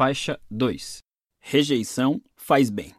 Faixa 2 Rejeição faz bem.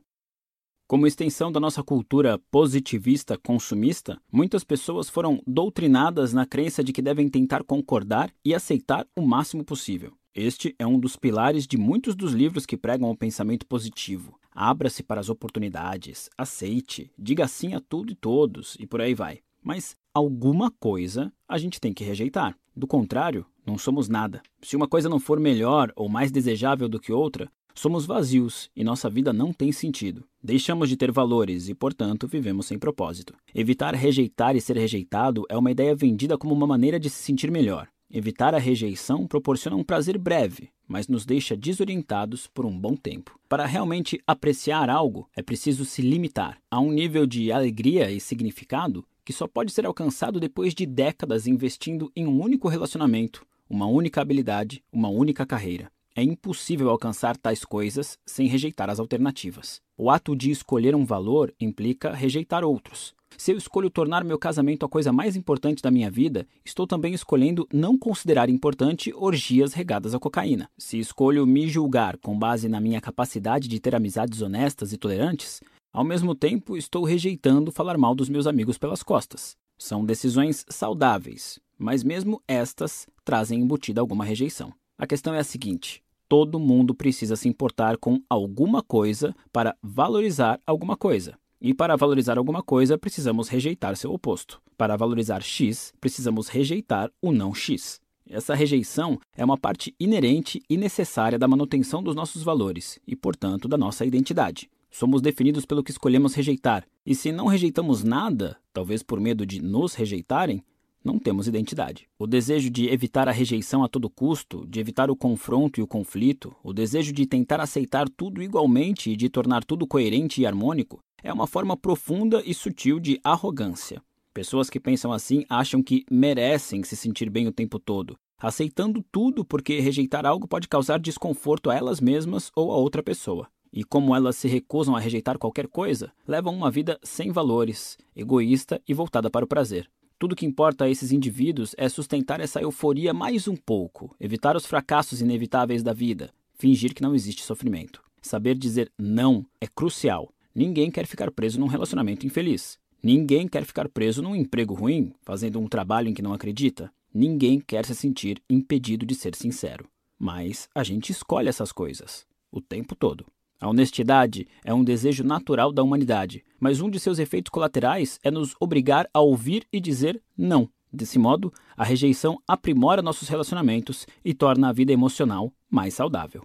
Como extensão da nossa cultura positivista consumista, muitas pessoas foram doutrinadas na crença de que devem tentar concordar e aceitar o máximo possível. Este é um dos pilares de muitos dos livros que pregam o pensamento positivo. Abra-se para as oportunidades, aceite, diga sim a tudo e todos e por aí vai. Mas alguma coisa a gente tem que rejeitar. Do contrário, não somos nada. Se uma coisa não for melhor ou mais desejável do que outra, somos vazios e nossa vida não tem sentido. Deixamos de ter valores e, portanto, vivemos sem propósito. Evitar rejeitar e ser rejeitado é uma ideia vendida como uma maneira de se sentir melhor. Evitar a rejeição proporciona um prazer breve, mas nos deixa desorientados por um bom tempo. Para realmente apreciar algo, é preciso se limitar a um nível de alegria e significado que só pode ser alcançado depois de décadas investindo em um único relacionamento, uma única habilidade, uma única carreira. É impossível alcançar tais coisas sem rejeitar as alternativas. O ato de escolher um valor implica rejeitar outros. Se eu escolho tornar meu casamento a coisa mais importante da minha vida, estou também escolhendo não considerar importante orgias regadas a cocaína. Se escolho me julgar com base na minha capacidade de ter amizades honestas e tolerantes, ao mesmo tempo estou rejeitando falar mal dos meus amigos pelas costas. São decisões saudáveis, mas mesmo estas trazem embutida alguma rejeição. A questão é a seguinte: todo mundo precisa se importar com alguma coisa para valorizar alguma coisa. E para valorizar alguma coisa, precisamos rejeitar seu oposto. Para valorizar X, precisamos rejeitar o não X. Essa rejeição é uma parte inerente e necessária da manutenção dos nossos valores e, portanto, da nossa identidade. Somos definidos pelo que escolhemos rejeitar, e se não rejeitamos nada, talvez por medo de nos rejeitarem, não temos identidade. O desejo de evitar a rejeição a todo custo, de evitar o confronto e o conflito, o desejo de tentar aceitar tudo igualmente e de tornar tudo coerente e harmônico, é uma forma profunda e sutil de arrogância. Pessoas que pensam assim acham que merecem se sentir bem o tempo todo, aceitando tudo porque rejeitar algo pode causar desconforto a elas mesmas ou a outra pessoa. E como elas se recusam a rejeitar qualquer coisa, levam uma vida sem valores, egoísta e voltada para o prazer. Tudo que importa a esses indivíduos é sustentar essa euforia mais um pouco, evitar os fracassos inevitáveis da vida, fingir que não existe sofrimento. Saber dizer não é crucial. Ninguém quer ficar preso num relacionamento infeliz. Ninguém quer ficar preso num emprego ruim, fazendo um trabalho em que não acredita. Ninguém quer se sentir impedido de ser sincero. Mas a gente escolhe essas coisas o tempo todo. A honestidade é um desejo natural da humanidade, mas um de seus efeitos colaterais é nos obrigar a ouvir e dizer não. Desse modo, a rejeição aprimora nossos relacionamentos e torna a vida emocional mais saudável.